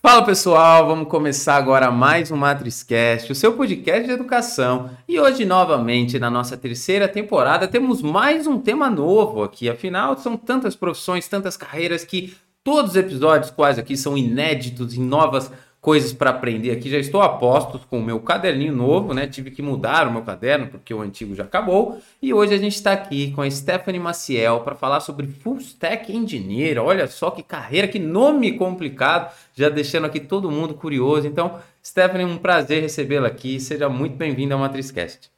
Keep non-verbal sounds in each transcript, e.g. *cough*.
Fala pessoal, vamos começar agora mais um MatrizCast, o seu podcast de educação. E hoje, novamente, na nossa terceira temporada, temos mais um tema novo aqui. Afinal, são tantas profissões, tantas carreiras que todos os episódios quase aqui são inéditos em novas coisas para aprender aqui. Já estou a postos com o meu caderninho novo, né? Tive que mudar o meu caderno porque o antigo já acabou. E hoje a gente está aqui com a Stephanie Maciel para falar sobre Full Stack Engineer. Olha só que carreira, que nome complicado, já deixando aqui todo mundo curioso. Então, Stephanie, um prazer recebê-la aqui. Seja muito bem-vinda ao MatrizCast.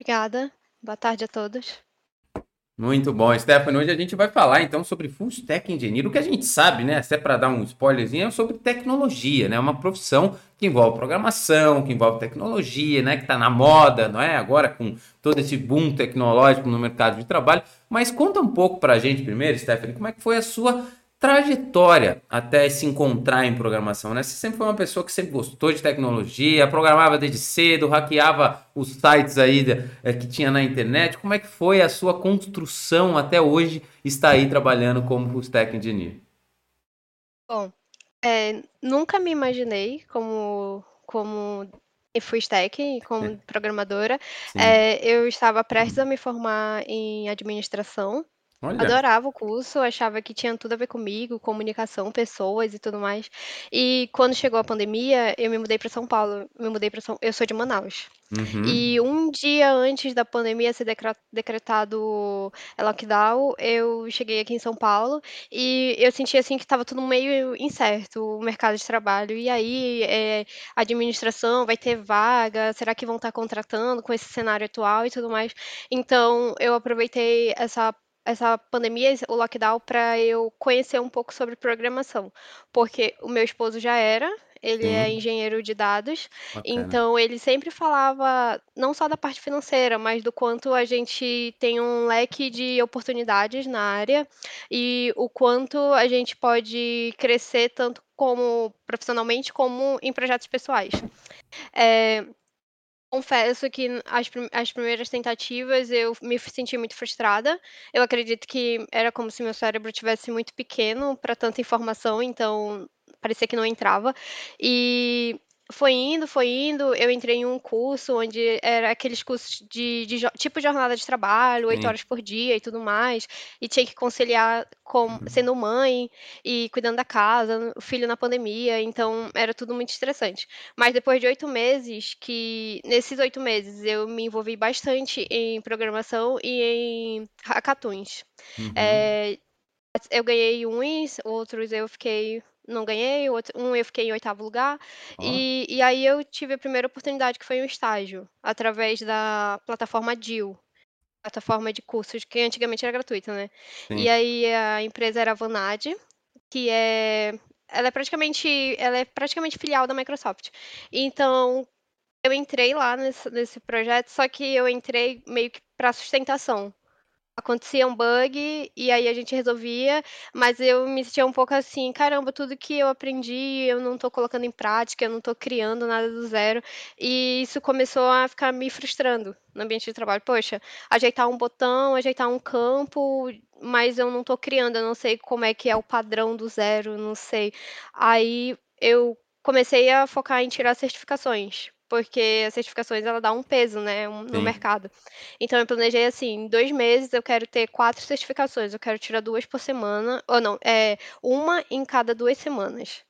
Obrigada. Boa tarde a todos. Muito bom, Stephanie. Hoje a gente vai falar então sobre Full Stack Engineer. O que a gente sabe, né, até para dar um spoilerzinho, é sobre tecnologia, né? Uma profissão que envolve programação, que envolve tecnologia, né? Que está na moda, não é? Agora com todo esse boom tecnológico no mercado de trabalho. Mas conta um pouco para a gente primeiro, Stephanie, como é que foi a sua trajetória até se encontrar em programação, né? Você sempre foi uma pessoa que sempre gostou de tecnologia, programava desde cedo, hackeava os sites aí é, que tinha na internet. Como é que foi a sua construção até hoje estar aí trabalhando como full stack engineer? Bom, é, nunca me imaginei como como full stack, como é. programadora. É, eu estava prestes a me formar em administração Olha. Adorava o curso, achava que tinha tudo a ver comigo, comunicação, pessoas e tudo mais. E quando chegou a pandemia, eu me mudei para São Paulo. Me mudei para São, eu sou de Manaus. Uhum. E um dia antes da pandemia ser decretado lockdown, eu cheguei aqui em São Paulo e eu senti assim que estava tudo meio incerto, o mercado de trabalho. E aí, é, administração vai ter vaga? Será que vão estar contratando com esse cenário atual e tudo mais? Então, eu aproveitei essa essa pandemia, o lockdown, para eu conhecer um pouco sobre programação, porque o meu esposo já era, ele é engenheiro de dados, Bacana. então ele sempre falava não só da parte financeira, mas do quanto a gente tem um leque de oportunidades na área e o quanto a gente pode crescer tanto como profissionalmente como em projetos pessoais. É, confesso que as, as primeiras tentativas eu me senti muito frustrada. Eu acredito que era como se meu cérebro tivesse muito pequeno para tanta informação, então parecia que não entrava. E foi indo, foi indo. Eu entrei em um curso onde era aqueles cursos de, de tipo jornada de trabalho, oito horas por dia e tudo mais. E tinha que conciliar com uhum. sendo mãe e cuidando da casa, o filho na pandemia. Então era tudo muito estressante. Mas depois de oito meses, que nesses oito meses eu me envolvi bastante em programação e em hackathons. Uhum. É, eu ganhei uns, outros eu fiquei não ganhei, outro, um eu fiquei em oitavo lugar. E, e aí eu tive a primeira oportunidade, que foi um estágio, através da plataforma DIL, plataforma de cursos, que antigamente era gratuita, né? Sim. E aí a empresa era a Vanad, que é. Ela é praticamente. Ela é praticamente filial da Microsoft. Então, eu entrei lá nesse, nesse projeto, só que eu entrei meio que para sustentação acontecia um bug e aí a gente resolvia, mas eu me sentia um pouco assim, caramba, tudo que eu aprendi eu não tô colocando em prática, eu não tô criando nada do zero. E isso começou a ficar me frustrando no ambiente de trabalho. Poxa, ajeitar um botão, ajeitar um campo, mas eu não tô criando, eu não sei como é que é o padrão do zero, não sei. Aí eu comecei a focar em tirar certificações, porque as certificações ela dá um peso, né, no Sim. mercado. Então eu planejei assim, em dois meses eu quero ter quatro certificações, eu quero tirar duas por semana, ou não, é uma em cada duas semanas.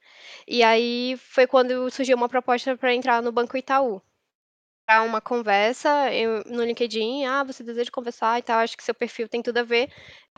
E aí foi quando surgiu uma proposta para entrar no Banco Itaú. Para uma conversa eu, no LinkedIn, ah, você deseja conversar e tal, acho que seu perfil tem tudo a ver.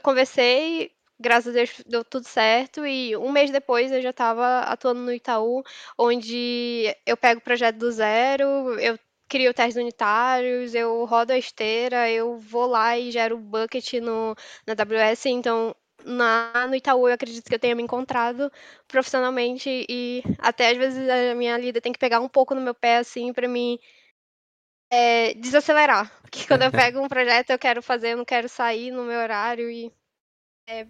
conversei, graças a Deus deu tudo certo e um mês depois eu já estava atuando no Itaú, onde eu pego o projeto do zero, eu crio testes unitários, eu rodo a esteira, eu vou lá e gero bucket no, na AWS, então na, no Itaú eu acredito que eu tenha me encontrado profissionalmente e até às vezes a minha líder tem que pegar um pouco no meu pé assim para mim é, desacelerar, porque quando eu *laughs* pego um projeto eu quero fazer, eu não quero sair no meu horário e é,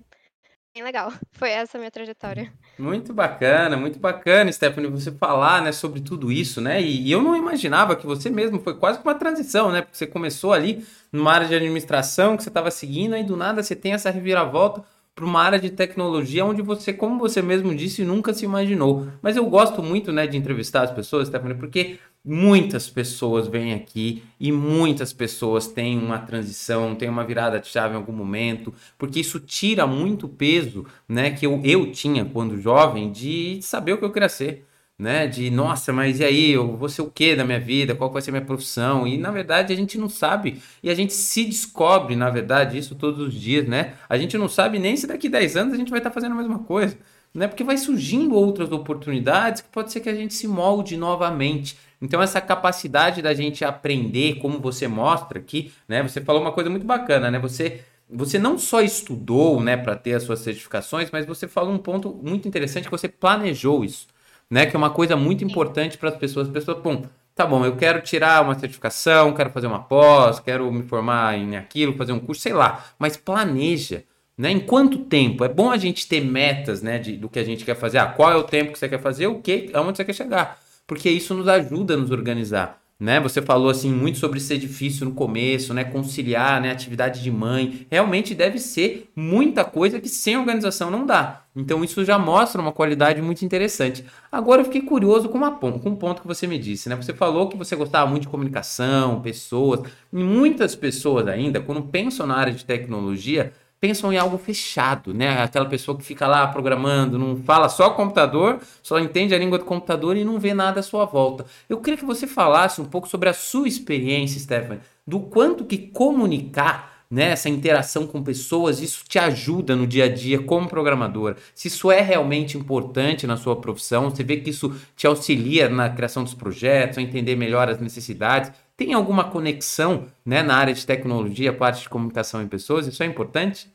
bem legal. *laughs* Foi essa a minha trajetória. Muito bacana, muito bacana, Stephanie, você falar, né, sobre tudo isso, né? E, e eu não imaginava que você mesmo foi quase uma transição, né? Porque você começou ali numa área de administração que você estava seguindo, aí do nada você tem essa reviravolta para uma área de tecnologia onde você, como você mesmo disse, nunca se imaginou. Mas eu gosto muito, né, de entrevistar as pessoas, Stephanie, porque muitas pessoas vêm aqui e muitas pessoas têm uma transição, têm uma virada de chave em algum momento, porque isso tira muito peso, né, que eu, eu tinha quando jovem de saber o que eu queria ser né? De nossa, mas e aí, eu vou ser o que da minha vida? Qual vai ser minha profissão? E na verdade a gente não sabe e a gente se descobre, na verdade, isso todos os dias, né? A gente não sabe nem se daqui 10 anos a gente vai estar fazendo a mesma coisa, né? Porque vai surgindo outras oportunidades que pode ser que a gente se molde novamente. Então essa capacidade da gente aprender, como você mostra aqui, né? Você falou uma coisa muito bacana, né? Você você não só estudou, né, para ter as suas certificações, mas você falou um ponto muito interessante que você planejou isso né? Que é uma coisa muito importante para as pessoas. As pessoas, bom, tá bom, eu quero tirar uma certificação, quero fazer uma pós, quero me formar em aquilo, fazer um curso, sei lá, mas planeja. Né? Em quanto tempo? É bom a gente ter metas né, de, do que a gente quer fazer. Ah, qual é o tempo que você quer fazer, o que, aonde você quer chegar. Porque isso nos ajuda a nos organizar né? Você falou assim muito sobre ser difícil no começo, né? Conciliar, né? Atividade de mãe, realmente deve ser muita coisa que sem organização não dá. Então isso já mostra uma qualidade muito interessante. Agora eu fiquei curioso com, uma, com um ponto que você me disse, né? Você falou que você gostava muito de comunicação, pessoas. E muitas pessoas ainda, quando pensam na área de tecnologia, pensam em algo fechado, né? Aquela pessoa que fica lá programando, não fala só computador, só entende a língua do computador e não vê nada à sua volta. Eu queria que você falasse um pouco sobre a sua experiência, Stephanie, do quanto que comunicar né, essa interação com pessoas, isso te ajuda no dia a dia como programador. Se isso é realmente importante na sua profissão, você vê que isso te auxilia na criação dos projetos, a entender melhor as necessidades. Tem alguma conexão né, na área de tecnologia, parte de comunicação em pessoas? Isso é importante?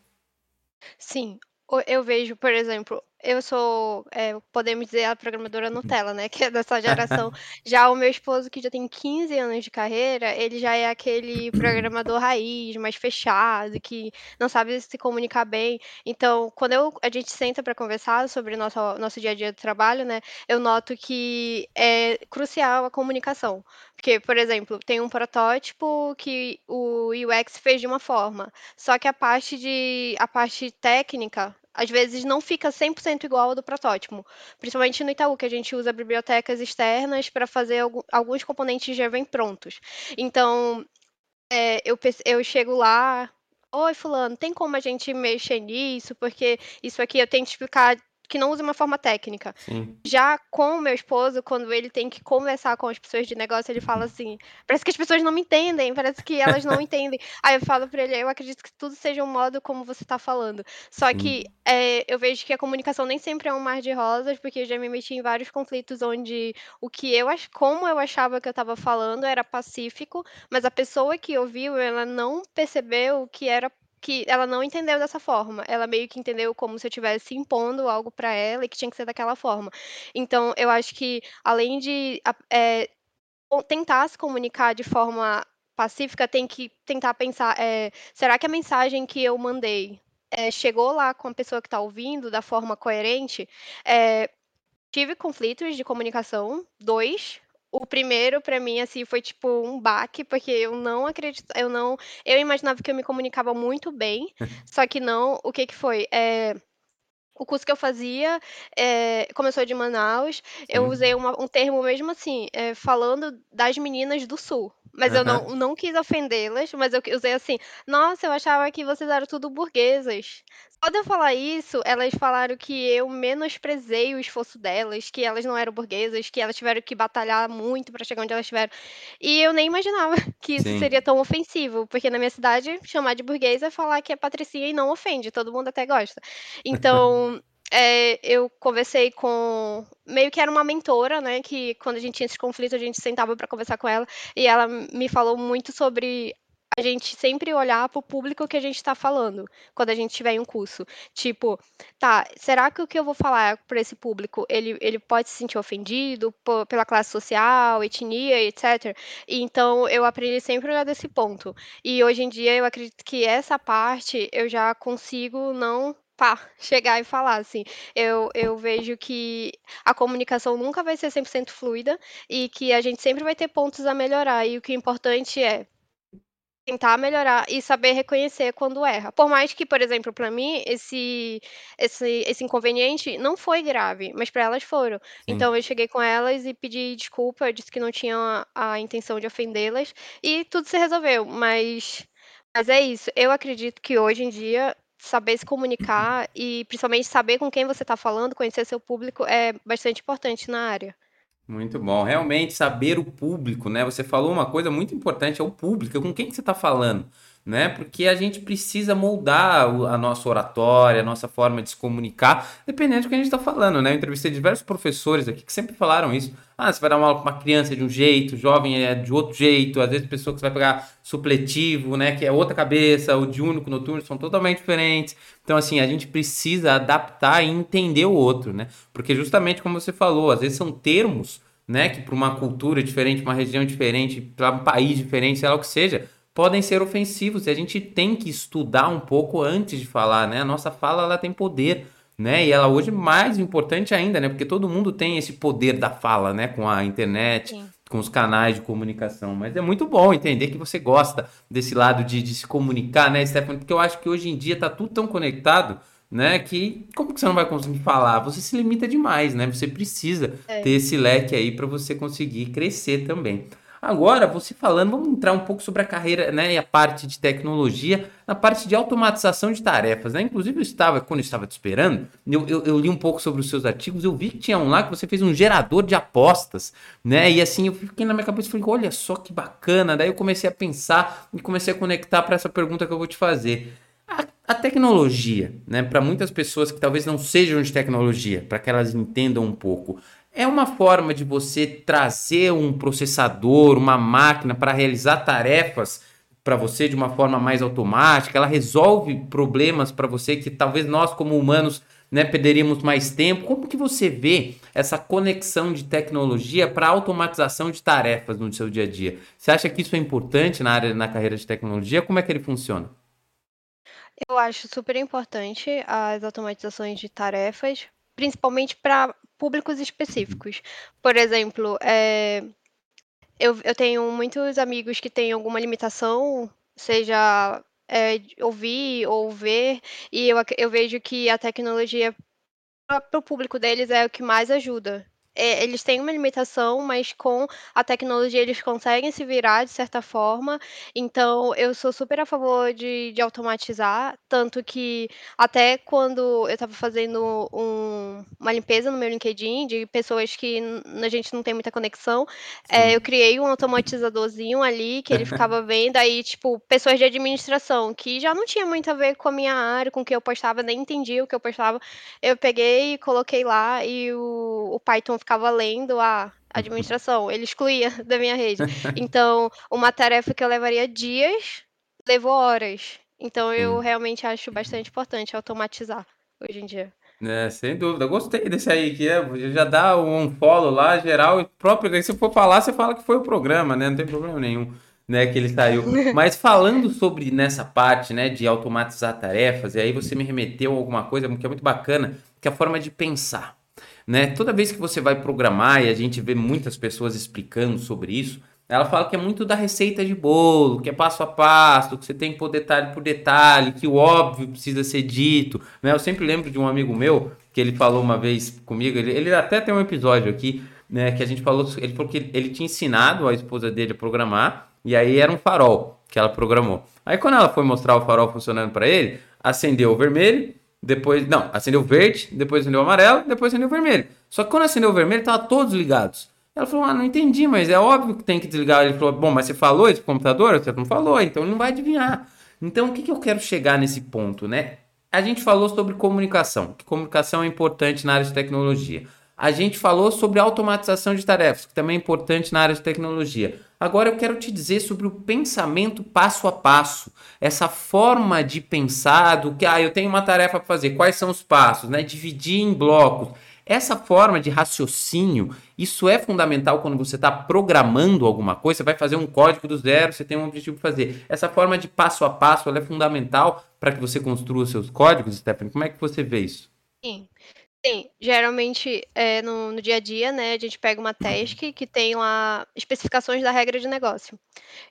Sim, eu vejo, por exemplo, eu sou, é, podemos dizer, a programadora Nutella, né? *laughs* Que é dessa geração. *laughs* Já o meu esposo, que já tem 15 anos de carreira, ele já é aquele programador raiz, mais fechado, que não sabe se comunicar bem. Então, quando eu, a gente senta para conversar sobre nosso, nosso dia a dia do trabalho, né? Eu noto que é crucial a comunicação. Porque, por exemplo, tem um protótipo que o UX fez de uma forma, só que a parte de a parte técnica às vezes não fica 100% igual ao do protótipo. Principalmente no Itaú, que a gente usa bibliotecas externas para fazer alguns componentes já vêm prontos. Então, é, eu, eu chego lá, Oi, fulano, tem como a gente mexer nisso? Porque isso aqui eu tenho que explicar que não usa uma forma técnica. Sim. Já com o meu esposo, quando ele tem que conversar com as pessoas de negócio, ele fala assim: parece que as pessoas não me entendem, parece que elas não *laughs* entendem. Aí eu falo para ele: eu acredito que tudo seja um modo como você está falando. Só que é, eu vejo que a comunicação nem sempre é um mar de rosas, porque eu já me meti em vários conflitos onde o que eu como eu achava que eu estava falando era pacífico, mas a pessoa que ouviu, ela não percebeu que era que ela não entendeu dessa forma. Ela meio que entendeu como se eu estivesse impondo algo para ela e que tinha que ser daquela forma. Então, eu acho que além de é, tentar se comunicar de forma pacífica, tem que tentar pensar: é, será que a mensagem que eu mandei é, chegou lá com a pessoa que está ouvindo da forma coerente? tive conflitos de comunicação, dois, o primeiro, para mim, assim, foi tipo um baque, porque eu não acredito, eu não, eu imaginava que eu me comunicava muito bem, *laughs* só que não, o que que foi? É, o curso que eu fazia é, começou de Manaus. Eu usei uma, um termo mesmo assim, é, falando das meninas do sul. Mas eu não, não quis ofendê-las, mas eu usei assim, nossa, eu achava que vocês eram tudo burguesas. De eu falar isso, elas falaram que eu menosprezei o esforço delas, que elas não eram burguesas, que elas tiveram que batalhar muito para chegar onde elas estiveram. E eu nem imaginava *laughs* que isso Sim. seria tão ofensivo, porque na minha cidade, chamar de burguesa é falar que é patricinha e não ofende, todo mundo até gosta. Então, *laughs* é, eu conversei com. Meio que era uma mentora, né? Que quando a gente tinha esse conflito, a gente sentava para conversar com ela. E ela me falou muito sobre a gente sempre olhar para o público que a gente está falando quando a gente tiver em um curso. Tipo, tá, será que o que eu vou falar para esse público, ele, ele pode se sentir ofendido pela classe social, etnia, etc. E, então, eu aprendi sempre a olhar desse ponto. E hoje em dia, eu acredito que essa parte eu já consigo não pá, *laughs* chegar e falar, assim. Eu, eu vejo que a comunicação nunca vai ser 100% fluida e que a gente sempre vai ter pontos a melhorar. E o que é importante é tentar melhorar e saber reconhecer quando erra. Por mais que, por exemplo, para mim, esse esse esse inconveniente não foi grave, mas para elas foram. Sim. Então eu cheguei com elas e pedi desculpa, eu disse que não tinha a intenção de ofendê-las e tudo se resolveu, mas mas é isso, eu acredito que hoje em dia saber se comunicar e principalmente saber com quem você está falando, conhecer seu público é bastante importante na área. Muito bom. Realmente saber o público, né? Você falou uma coisa muito importante, é o público, com quem que você está falando, né? Porque a gente precisa moldar a nossa oratória, a nossa forma de se comunicar, dependendo do que a gente está falando, né? Eu entrevistei diversos professores aqui que sempre falaram isso. Ah, você vai dar uma aula para uma criança de um jeito, jovem é de outro jeito, às vezes pessoa que você vai pegar supletivo, né? Que é outra cabeça, o de único noturno, são totalmente diferentes. Então, assim, a gente precisa adaptar e entender o outro, né? Porque justamente como você falou, às vezes são termos, né? Que para uma cultura diferente, uma região diferente, para um país diferente, sei lá o que seja, podem ser ofensivos. E a gente tem que estudar um pouco antes de falar, né? A nossa fala, ela tem poder, né? E ela hoje mais importante ainda, né? Porque todo mundo tem esse poder da fala, né? Com a internet, Sim com os canais de comunicação. Mas é muito bom entender que você gosta desse lado de, de se comunicar, né, Stephanie? Porque eu acho que hoje em dia tá tudo tão conectado, né? Que como que você não vai conseguir falar? Você se limita demais, né? Você precisa é. ter esse leque aí para você conseguir crescer também. Agora, você falando, vamos entrar um pouco sobre a carreira né, e a parte de tecnologia, na parte de automatização de tarefas. Né? Inclusive, eu estava, quando eu estava te esperando, eu, eu, eu, li um pouco sobre os seus artigos, eu vi que tinha um lá que você fez um gerador de apostas, né? E assim, eu fiquei na minha cabeça e falei, olha só que bacana. Daí eu comecei a pensar e comecei a conectar para essa pergunta que eu vou te fazer. A, a tecnologia, né, para muitas pessoas que talvez não sejam de tecnologia, para que elas entendam um pouco, é uma forma de você trazer um processador, uma máquina para realizar tarefas para você de uma forma mais automática, ela resolve problemas para você que talvez nós como humanos né, perderíamos mais tempo. Como que você vê essa conexão de tecnologia para automatização de tarefas no seu dia a dia? Você acha que isso é importante na área na carreira de tecnologia? Como é que ele funciona? Eu acho super importante as automatizações de tarefas, principalmente para públicos específicos. Por exemplo, é, eu, eu tenho muitos amigos que têm alguma limitação, seja é, ouvir ou ver, e eu, eu vejo que a tecnologia para o público deles é o que mais ajuda é, eles têm uma limitação, mas com a tecnologia eles conseguem se virar de certa forma. Então, eu sou super a favor de, de automatizar, tanto que até quando eu estava fazendo um, uma limpeza no meu LinkedIn de pessoas que a gente não tem muita conexão, é, eu criei um automatizadorzinho ali que ele ficava *laughs* vendo aí, tipo, pessoas de administração que já não tinha muito a ver com a minha área, com o que eu postava, nem entendia o que eu postava. Eu peguei e coloquei lá e o, o Python ficava lendo a administração, ele excluía *laughs* da minha rede. Então, uma tarefa que eu levaria dias, levou horas. Então, eu realmente acho bastante importante automatizar hoje em dia. É, sem dúvida. Gostei desse aí, que é, já dá um follow lá, geral, próprio, se for falar, você fala que foi o programa, né? Não tem problema nenhum, né, que ele saiu. *laughs* Mas falando sobre nessa parte, né, de automatizar tarefas, e aí você me remeteu a alguma coisa que é muito bacana, que é a forma de pensar. Né? Toda vez que você vai programar, e a gente vê muitas pessoas explicando sobre isso, ela fala que é muito da receita de bolo, que é passo a passo, que você tem que pôr detalhe por detalhe, que o óbvio precisa ser dito. Né? Eu sempre lembro de um amigo meu que ele falou uma vez comigo, ele, ele até tem um episódio aqui, né, que a gente falou, ele ele tinha ensinado a esposa dele a programar, e aí era um farol que ela programou. Aí quando ela foi mostrar o farol funcionando para ele, acendeu o vermelho, depois. Não, acendeu verde, depois acendeu amarelo, depois acendeu vermelho. Só que quando acendeu vermelho, tava todos ligados. Ela falou: Ah, não entendi, mas é óbvio que tem que desligar. Ele falou: Bom, mas você falou esse computador? Você não falou, então ele não vai adivinhar. Então, o que, que eu quero chegar nesse ponto, né? A gente falou sobre comunicação, que comunicação é importante na área de tecnologia. A gente falou sobre automatização de tarefas, que também é importante na área de tecnologia. Agora eu quero te dizer sobre o pensamento passo a passo, essa forma de pensar do que ah, eu tenho uma tarefa para fazer, quais são os passos, né? Dividir em blocos. Essa forma de raciocínio, isso é fundamental quando você está programando alguma coisa, você vai fazer um código do zero, você tem um objetivo para fazer. Essa forma de passo a passo, é fundamental para que você construa seus códigos, Stephanie. Como é que você vê isso? Sim. Sim, geralmente é, no, no, dia a dia, né, a gente pega uma task que tem lá especificações da regra de negócio.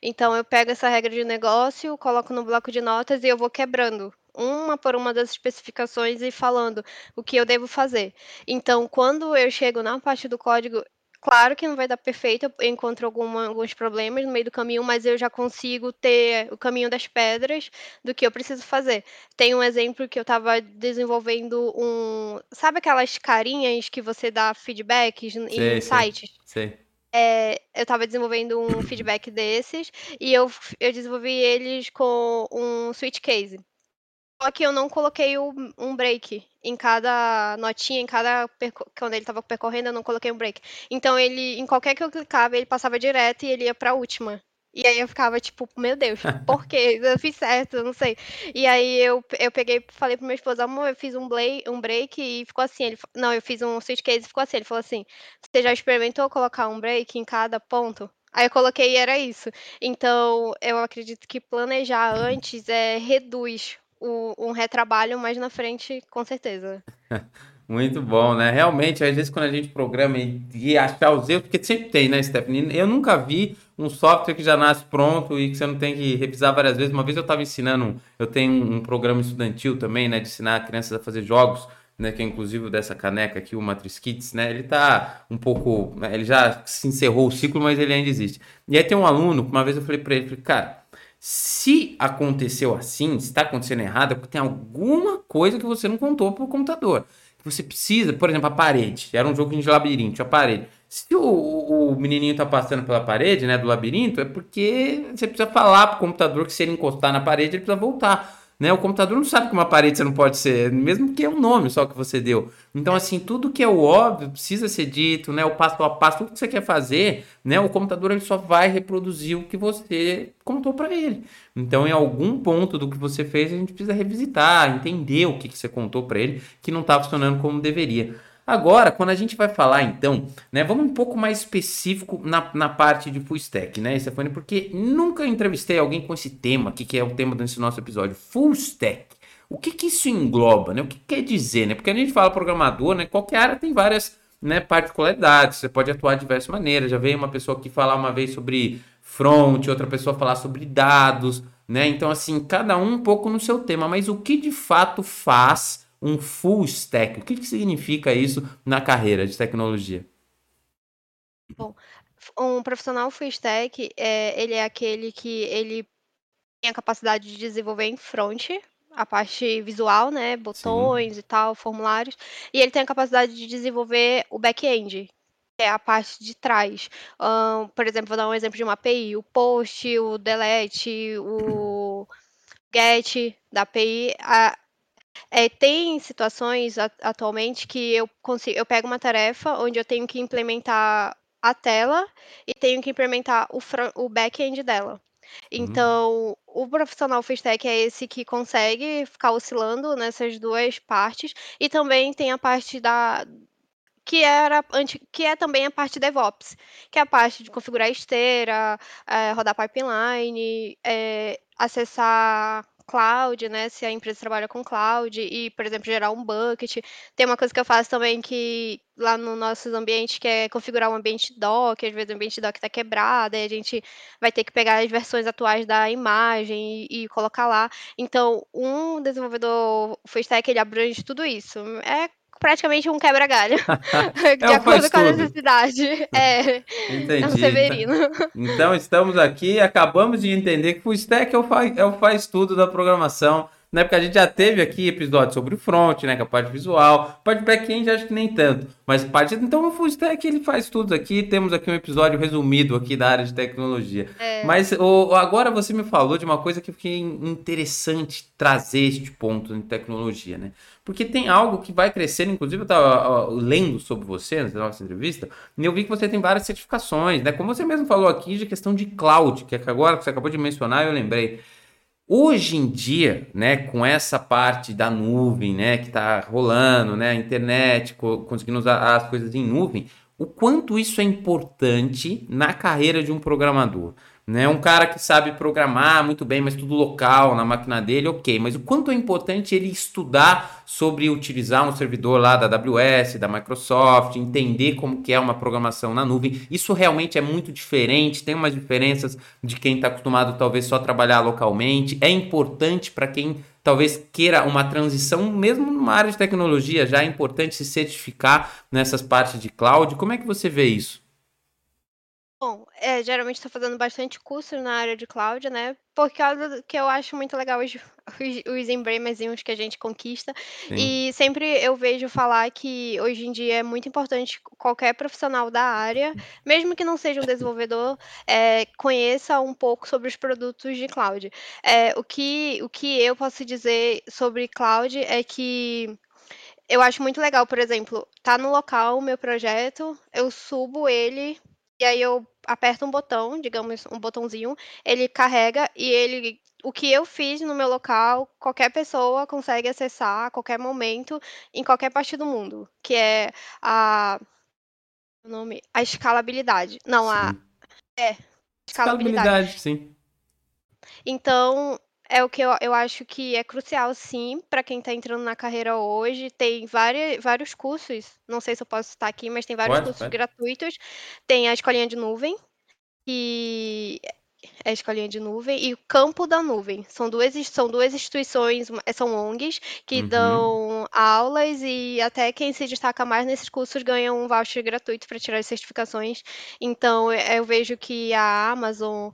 Então eu pego essa regra de negócio, coloco no bloco de notas e eu vou quebrando uma por uma das especificações e falando o que eu devo fazer. Então, quando eu chego na parte do código, Claro que não vai dar perfeito, eu encontro alguma, alguns problemas no meio do caminho, mas eu já consigo ter o caminho das pedras do que eu preciso fazer. Tem um exemplo que eu estava desenvolvendo um. Sabe aquelas carinhas que você dá feedbacks em sei, sites? Sei. É, eu estava desenvolvendo um feedback desses e eu, eu desenvolvi eles com um switch case. Só que eu não coloquei um break em cada notinha, em cada. Quando ele estava percorrendo, eu não coloquei um break. Então ele, em qualquer que eu clicava, ele passava direto e ele ia pra última. E aí eu ficava tipo, meu Deus, *laughs* por quê? Eu fiz certo, eu não sei. E aí eu, eu peguei, falei pro meu esposo, amor, eu fiz um, play, um break e ficou assim. Ele, não, eu fiz um switch case e ficou assim. Ele falou assim: você já experimentou colocar um break em cada ponto? Aí eu coloquei e era isso. Então, eu acredito que planejar antes é reduz um retrabalho mais na frente, com certeza. *laughs* Muito bom, né? Realmente, às vezes quando a gente programa e, e achar os erros, porque sempre tem, né, Stephanie? Eu nunca vi um software que já nasce pronto e que você não tem que revisar várias vezes. Uma vez eu estava ensinando, eu tenho um programa estudantil também, né, de ensinar crianças a fazer jogos, né, que é inclusive dessa caneca aqui, o Matrix Kids, né? Ele tá um pouco, né, ele já se encerrou o ciclo, mas ele ainda existe. E aí tem um aluno, uma vez eu falei para ele, falei, cara, se aconteceu assim, se está acontecendo errado, é porque tem alguma coisa que você não contou para o computador. Você precisa, por exemplo, a parede. Era um jogo de labirinto, a parede. Se o, o, menininho está passando pela parede, né, do labirinto, é porque você precisa falar para o computador que se ele encostar na parede, ele precisa voltar. Né? O computador não sabe que uma parede você não pode ser, mesmo que é um nome só que você deu. Então, assim, tudo que é o óbvio precisa ser dito, né? O passo a passo, tudo que você quer fazer, né? O computador ele só vai reproduzir o que você contou para ele. Então, em algum ponto do que você fez, a gente precisa revisitar, entender o que, que você contou para ele que não está funcionando como deveria. Agora, quando a gente vai falar, então, né, vamos um pouco mais específico na, na parte de full stack, né, Stefani? Porque nunca entrevistei alguém com esse tema, que, que é o tema desse nosso episódio, full stack. O que, que isso engloba, né? O que quer dizer, né? Porque a gente fala programador, né? Qualquer área tem várias né, particularidades, você pode atuar de diversas maneiras. Já veio uma pessoa aqui falar uma vez sobre front, outra pessoa falar sobre dados, né? Então, assim, cada um um pouco no seu tema, mas o que de fato faz um full stack. O que, que significa isso na carreira de tecnologia? Bom, um profissional full stack, é, ele é aquele que ele tem a capacidade de desenvolver em front, a parte visual, né, botões Sim. e tal, formulários, e ele tem a capacidade de desenvolver o back-end, que é a parte de trás. Um, por exemplo, vou dar um exemplo de uma API, o post, o delete, o get da API, a, é, tem situações atualmente que eu consigo, eu pego uma tarefa onde eu tenho que implementar a tela e tenho que implementar o, o back-end dela. Uhum. Então, o profissional stack é esse que consegue ficar oscilando nessas duas partes e também tem a parte da que era que é também a parte DevOps, que é a parte de configurar esteira, é, rodar pipeline, é, acessar cloud, né? Se a empresa trabalha com cloud e, por exemplo, gerar um bucket. Tem uma coisa que eu faço também que lá no nossos ambientes, que é configurar um ambiente doc, às vezes o ambiente doc está quebrado, aí a gente vai ter que pegar as versões atuais da imagem e, e colocar lá. Então, um desenvolvedor full stack, ele abrange tudo isso. É praticamente um quebra-galho. *laughs* de é acordo com a necessidade. É, Entendi. é um Severino. Então, estamos aqui, acabamos de entender que o stack é o, faz, é o faz tudo da programação. Né? Porque a gente já teve aqui episódios sobre o front, né? Que é a parte visual. Parte back-end acho que nem tanto. Mas parte. Então o full stack ele faz tudo aqui. Temos aqui um episódio resumido aqui da área de tecnologia. É. Mas o, agora você me falou de uma coisa que eu fiquei interessante trazer este ponto em tecnologia, né? Porque tem algo que vai crescendo, inclusive eu estava lendo sobre você na nossa entrevista, e eu vi que você tem várias certificações, né? Como você mesmo falou aqui de questão de cloud, que é agora que você acabou de mencionar, eu lembrei. Hoje em dia, né, com essa parte da nuvem, né, que está rolando, né, a internet, conseguindo usar as coisas em nuvem, o quanto isso é importante na carreira de um programador. Né? Um cara que sabe programar muito bem, mas tudo local, na máquina dele, ok. Mas o quanto é importante ele estudar sobre utilizar um servidor lá da AWS, da Microsoft, entender como que é uma programação na nuvem. Isso realmente é muito diferente, tem umas diferenças de quem está acostumado talvez só trabalhar localmente. É importante para quem talvez queira uma transição, mesmo numa área de tecnologia, já é importante se certificar nessas partes de cloud. Como é que você vê isso? Bom, é, geralmente estou fazendo bastante curso na área de cloud, né? Por causa que eu acho muito legal os, *laughs* os, os que a gente conquista. Sim. E sempre eu vejo falar que hoje em dia é muito importante qualquer profissional da área, mesmo que não seja um desenvolvedor, é, conheça um pouco sobre os produtos de cloud. É, o, que, o que eu posso dizer sobre cloud é que eu acho muito legal, por exemplo, tá no local o meu projeto, eu subo ele e aí eu aperto um botão, digamos, um botãozinho, ele carrega e ele o que eu fiz no meu local, qualquer pessoa consegue acessar a qualquer momento, em qualquer parte do mundo, que é a o nome, a escalabilidade. Não, sim. a é, escalabilidade. escalabilidade, sim. Então, é o que eu, eu acho que é crucial, sim, para quem está entrando na carreira hoje. Tem várias, vários cursos, não sei se eu posso citar aqui, mas tem vários pode, cursos pode. gratuitos. Tem a Escolinha de Nuvem, que é a Escolinha de Nuvem, e o Campo da Nuvem. São duas, são duas instituições, são ONGs, que uhum. dão aulas e até quem se destaca mais nesses cursos ganha um voucher gratuito para tirar as certificações. Então, eu vejo que a Amazon,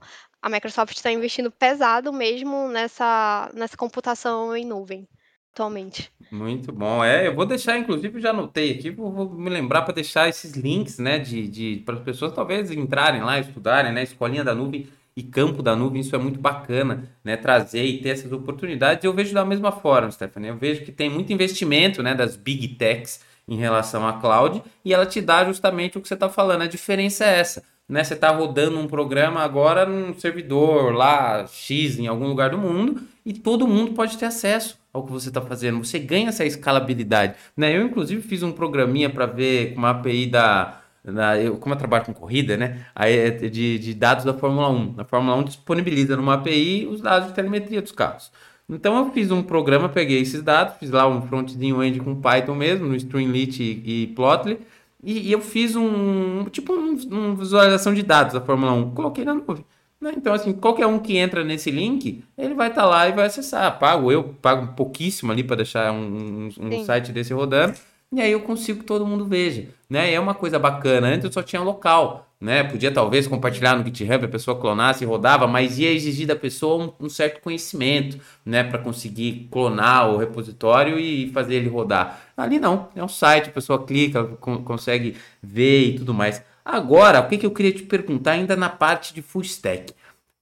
a Microsoft está investindo pesado mesmo nessa, nessa computação em nuvem atualmente. Muito bom. É, eu vou deixar, inclusive, já anotei aqui, vou, vou me lembrar para deixar esses links, né, de, de para as pessoas talvez entrarem lá, estudarem, né, escolinha da nuvem e campo da nuvem, isso é muito bacana, né, trazer e ter essas oportunidades. Eu vejo da mesma forma, Stephanie, eu vejo que tem muito investimento, né, das big techs em relação à cloud e ela te dá justamente o que você está falando. A diferença é essa né? Você está rodando um programa agora num servidor lá X em algum lugar do mundo e todo mundo pode ter acesso ao que você está fazendo. Você ganha essa escalabilidade, né? Eu inclusive fiz um programinha para ver uma API da na, eu, como eu trabalho com corrida, né? Aí é de, de dados da Fórmula 1. A Fórmula 1 disponibiliza numa API os dados de telemetria dos carros. Então eu fiz um programa, peguei esses dados, fiz lá um front-end end com Python mesmo, no Streamlit e, e Plotly, e, e eu fiz um, tipo, um, uma visualização de dados da Fórmula 1. Coloquei na nuvem. Né? Então, assim, qualquer um que entra nesse link, ele vai estar tá lá e vai acessar. Pago eu, pago pouquíssimo ali para deixar um, um site desse rodando. E aí eu consigo que todo mundo veja. Né? É uma coisa bacana. Antes eu só tinha local né? Podia talvez compartilhar no GitHub, a pessoa clonasse e rodava, mas ia exigir da pessoa um, um certo conhecimento, né? Para conseguir clonar o repositório e fazer ele rodar. Ali não, é um site, a pessoa clica, consegue ver e tudo mais. Agora, o que, que eu queria te perguntar ainda na parte de full stack?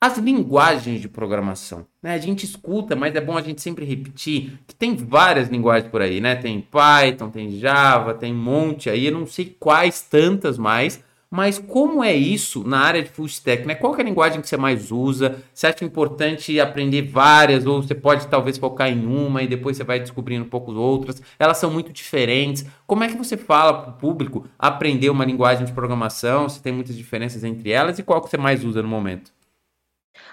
As linguagens de programação, né? A gente escuta, mas é bom a gente sempre repetir que tem várias linguagens por aí, né? Tem Python, tem Java, tem um monte aí, eu não sei quais tantas mais, mas como é isso na área de full stack? Né? Qual é a linguagem que você mais usa? Você acha importante aprender várias ou você pode talvez focar em uma e depois você vai descobrindo um pouco outras? Elas são muito diferentes. Como é que você fala para o público aprender uma linguagem de programação? Se tem muitas diferenças entre elas e qual que você mais usa no momento?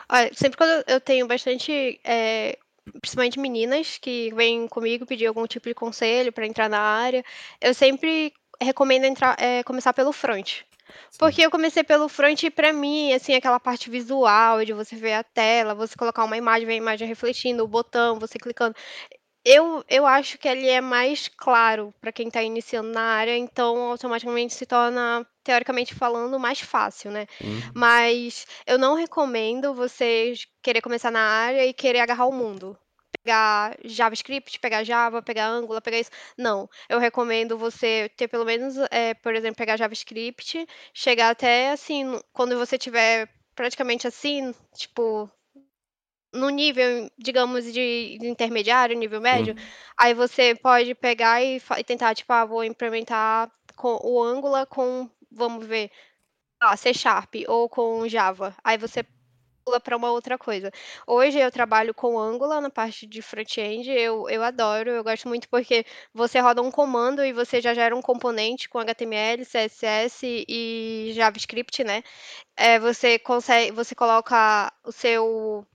Olha, sempre quando eu tenho bastante é, principalmente meninas que vêm comigo pedir algum tipo de conselho para entrar na área, eu sempre recomendo entrar, é, começar pelo front. Porque eu comecei pelo front e pra mim, assim, aquela parte visual de você ver a tela, você colocar uma imagem, ver a imagem refletindo, o botão, você clicando. Eu, eu acho que ele é mais claro para quem está iniciando na área, então automaticamente se torna, teoricamente falando, mais fácil, né? Uhum. Mas eu não recomendo você querer começar na área e querer agarrar o mundo pegar JavaScript, pegar Java, pegar Angular, pegar isso. Não. Eu recomendo você ter pelo menos, é, por exemplo, pegar JavaScript, chegar até assim, quando você tiver praticamente assim, tipo, no nível, digamos, de, intermediário, nível médio, uhum. aí você pode pegar e, e, tentar, tipo, ah, vou implementar com o Angular com, vamos ver, ah, C Sharp ou com Java. Aí você pula para uma outra coisa. Hoje eu trabalho com Angular na parte de front-end, eu eu adoro, eu gosto muito porque você roda um comando e você já gera um componente com HTML, CSS e JavaScript, né. Eh, você consegue você coloca o seu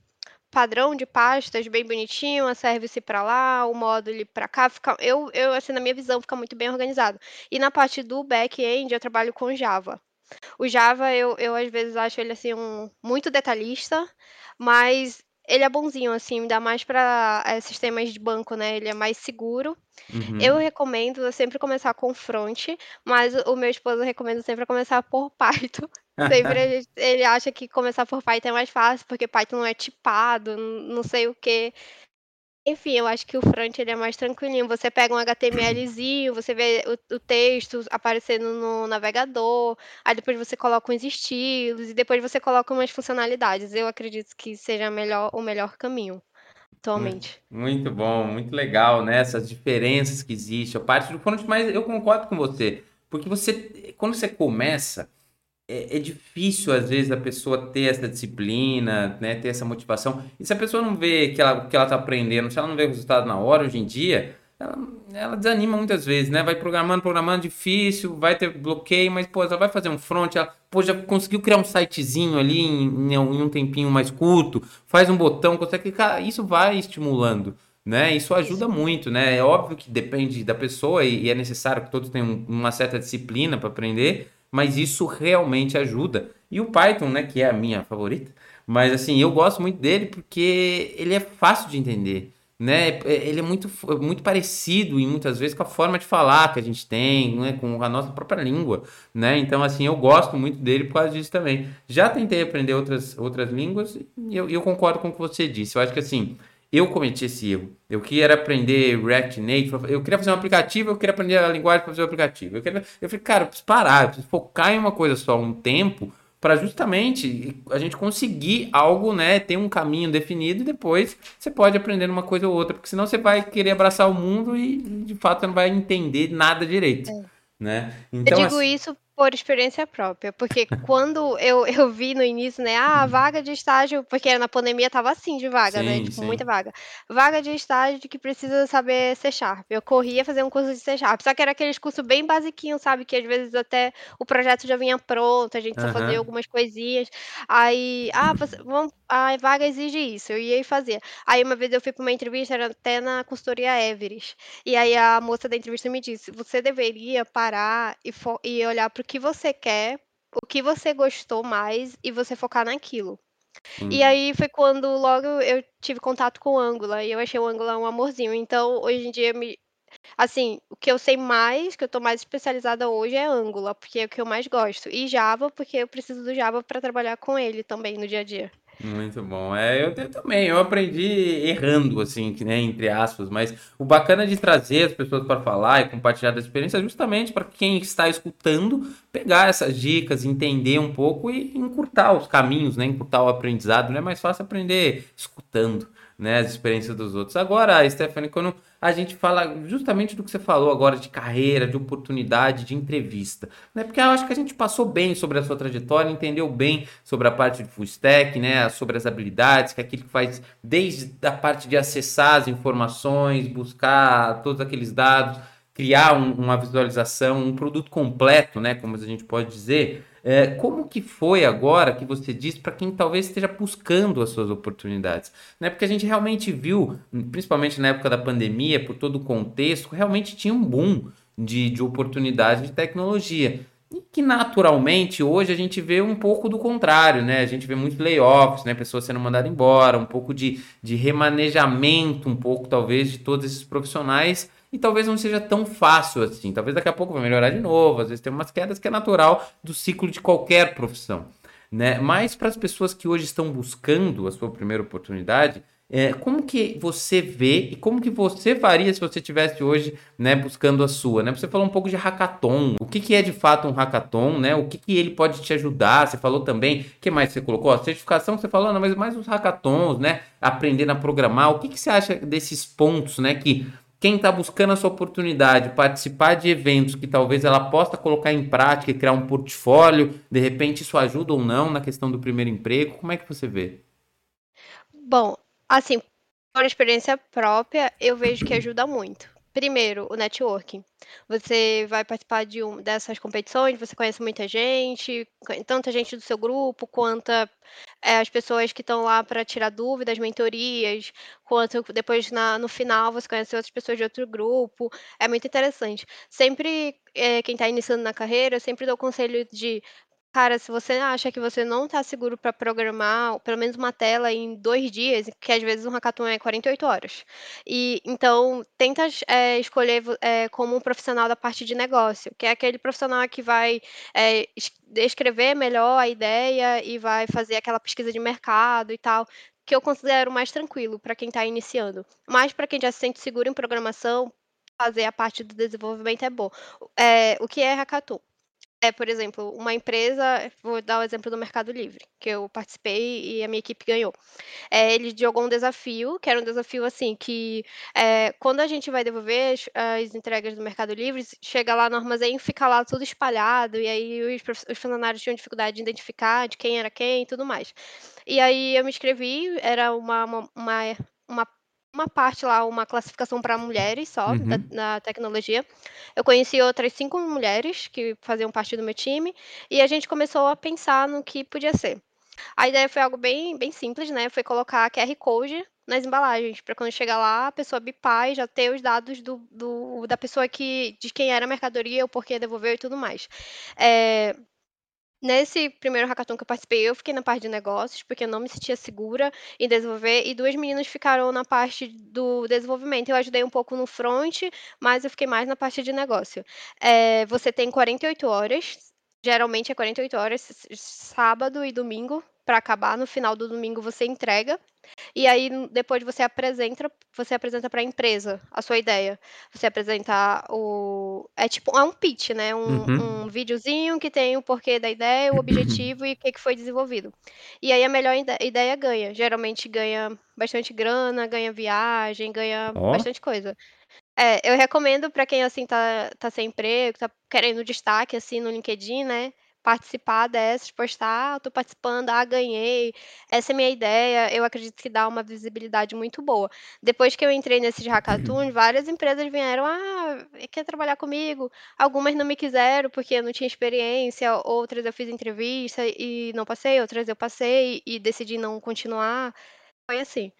padrão de pastas bem bonitinho, a service para lá, o módulo para cá, fica eu eu, assim, na minha visão, fica muito bem organizado. E na parte do back-end eu trabalho com Java. O Java eu eu às vezes acho ele, assim, um muito detalhista, mas ele é bonzinho, assim, ainda mais para, eh, sistemas de banco, né, ele é mais seguro. Eu Uhum. recomendo sempre começar com front, mas o meu esposo recomenda sempre começar por *laughs* Python. Sempre *laughs* gente ele acha que começar por Python é mais fácil, porque Python não é tipado, não sei o quê. Enfim, eu acho que o front ele é mais tranquilinho, você pega um HTMLzinho, você vê o o texto aparecendo no navegador, aí depois você coloca uns estilos e depois você coloca umas funcionalidades. Eu acredito que seja melhor o melhor caminho, atualmente. muito bom, muito legal, né, essas diferenças que existe, a parte do front, mas eu concordo com você, porque você quando você começa, é é difícil às vezes a pessoa ter essa disciplina, né, ter essa motivação, e se a pessoa não vê que ela que ela tá aprendendo, se ela não vê o resultado na hora, hoje em dia, ela ela desanima muitas vezes, né, vai programando, programando, difícil, vai ter bloqueio, mas, pô, ela vai fazer um front, ela, pô, já conseguiu criar um sitezinho ali em em um tempinho mais curto, faz um botão, consegue cara, isso vai estimulando, né, isso ajuda muito, né. É óbvio que depende da pessoa e e é necessário que todos tenham uma certa disciplina para aprender, mas isso realmente ajuda. E o Python, né, que é a minha favorita, mas, assim, eu gosto muito dele porque ele é fácil de entender, né, eh, ele é muito muito parecido e muitas vezes com a forma de falar que a gente tem, né, com a nossa própria língua, né, então, assim, eu gosto muito dele por causa disso também. Já tentei aprender outras outras línguas e eu eu concordo com o que você disse, eu acho que, assim, eu cometi esse erro, eu queria aprender React Native, eu queria fazer um aplicativo, eu queria aprender a linguagem para fazer o aplicativo, eu queria eu falei: "Cara, eu preciso parar, eu preciso focar em uma coisa só um tempo, para justamente a gente conseguir algo, né, ter um caminho definido e depois você pode aprender uma coisa ou outra, porque senão você vai querer abraçar o mundo e, de fato, você não vai entender nada direito", É. né. Eu Então digo ass isso por experiência própria, porque *laughs* quando eu eu vi no início, né, ah, vaga de estágio, porque na pandemia estava assim de vaga, né, Sim, tipo, muita sim. vaga. Vaga de estágio que precisa saber C Sharp, eu corria fazer um curso de C Sharp, só que era aqueles curso bem basiquinho, sabe, que às vezes até o projeto já vinha pronto, a gente só fazia algumas coisinhas, aí: "Ah, você vamos a vaga exige isso", eu ia e fazia. Aí uma vez eu fui para uma entrevista, era até na consultoria Everest, e aí a moça da entrevista me disse: "Você deveria parar e e olhar para o que você quer, o que você gostou mais e você focar naquilo". E Sim. aí foi quando logo eu tive contato com o Angular e eu achei o Angular um amorzinho, então hoje em dia me assim, o que eu sei mais, que eu tô mais especializada hoje é Angular, porque é o que eu mais gosto, e Java, porque eu preciso do Java para trabalhar com ele também no dia a dia. Muito bom. É, eu eu também, eu aprendi errando, assim, né, entre aspas, mas o bacana de trazer as pessoas para falar e compartilhar da experiência é justamente para quem está escutando pegar essas dicas, entender um pouco e encurtar os caminhos, né, encurtar o aprendizado, não é mais fácil aprender escutando, né, as experiências dos outros. Agora, Stephanie, quando a gente fala justamente do que você falou agora de carreira, de oportunidade, de entrevista, né, porque eu acho que a gente passou bem sobre a sua trajetória, entendeu bem sobre a parte de full stack, né, sobre as habilidades, que é aquilo que faz desde a parte de acessar as informações, buscar todos aqueles dados, criar um uma visualização, um produto completo, né, como a gente pode dizer. Eh, como que foi agora que você disse para quem talvez esteja buscando as suas oportunidades, né, porque a gente realmente viu, principalmente na época da pandemia, por todo o contexto, realmente tinha um boom de de oportunidade de tecnologia, e que naturalmente hoje a gente vê um pouco do contrário, né, a gente vê muitos layoffs, né, pessoas sendo mandada embora, um pouco de de remanejamento, um pouco talvez de todos esses profissionais, e talvez não seja tão fácil assim, talvez daqui a pouco vai melhorar de novo, às vezes tem umas quedas que é natural do ciclo de qualquer profissão, né. Mas para as pessoas que hoje estão buscando a sua primeira oportunidade, eh, como que você vê e como que você faria se você tivesse hoje, né, buscando a sua, né. Você falou um pouco de hackathon, o que que é de fato um hackathon, né, o que que ele pode te ajudar, você falou também, que mais você colocou? A certificação você falou, não, mas mais os hackathons, né, aprendendo a programar, o que que você acha desses pontos, né, que quem está buscando essa oportunidade, participar de eventos que talvez ela possa colocar em prática e criar um portfólio, de repente isso ajuda ou não na questão do primeiro emprego? Como é que você vê? Bom, assim, por experiência própria, eu vejo que ajuda muito. Primeiro, o networking. Você vai participar de um, dessas competições, você conhece muita gente, tanta gente do seu grupo, quanto é, as pessoas que estão lá para tirar dúvidas, mentorias, quanto depois na, no final você conhece outras pessoas de outro grupo. É muito interessante. Sempre, é, quem está iniciando na carreira, eu sempre dou o conselho de Cara, se você acha que você não está seguro para programar, pelo menos uma tela em dois dias, que às vezes um hackathon é 48 horas. E então tenta é, escolher é, como um profissional da parte de negócio, que é aquele profissional que vai é, descrever melhor a ideia e vai fazer aquela pesquisa de mercado e tal, que eu considero mais tranquilo para quem está iniciando. Mas para quem já se sente seguro em programação, fazer a parte do desenvolvimento é bom. O que é hackathon? É, por exemplo, uma empresa, vou dar o exemplo do Mercado Livre, que eu participei e a minha equipe ganhou. É, ele jogou um desafio, que era um desafio assim, que é, quando a gente vai devolver as, as, entregas do Mercado Livre, chega lá no armazém fica lá tudo espalhado, e aí os, os funcionários tinham dificuldade de identificar de quem era quem e tudo mais. E aí eu me inscrevi, era uma, uma, uma, uma uma parte lá, uma classificação para mulheres só, uhum. da, na tecnologia. Eu conheci outras cinco mulheres que faziam parte do meu time, e a gente começou a pensar no que podia ser. A ideia foi algo bem, bem simples, né? Foi colocar QR Code nas embalagens, para quando chegar lá, a pessoa bipar e já ter os dados do, do, da pessoa que de quem era a mercadoria, o porquê devolveu e tudo mais. É, Nesse primeiro hackathon que eu participei, eu fiquei na parte de negócios, porque eu não me sentia segura em desenvolver, e duas meninas ficaram na parte do desenvolvimento. Eu ajudei um pouco no front, mas eu fiquei mais na parte de negócio. É, você tem 48 horas, geralmente é 48 horas, sábado e domingo, para acabar. No final do domingo você entrega. E aí depois você apresenta, você apresenta para a empresa a sua ideia. Você apresenta o é tipo é um pitch, né? Um, uhum. um videozinho que tem o porquê da ideia, o objetivo e o que, que foi desenvolvido. E aí a melhor ideia ganha. Geralmente ganha bastante grana, ganha viagem, ganha oh. bastante coisa. É, eu recomendo para quem assim tá, tá sem emprego, tá querendo destaque assim no LinkedIn, né? Participar dessas, postar, ah, tô participando, ah, ganhei, essa é minha ideia, eu acredito que dá uma visibilidade muito boa. Depois que eu entrei nesses hackathons, várias empresas vieram, ah, quer trabalhar comigo? Algumas não me quiseram porque eu não tinha experiência, outras eu fiz entrevista e não passei, outras eu passei e decidi não continuar. Foi assim.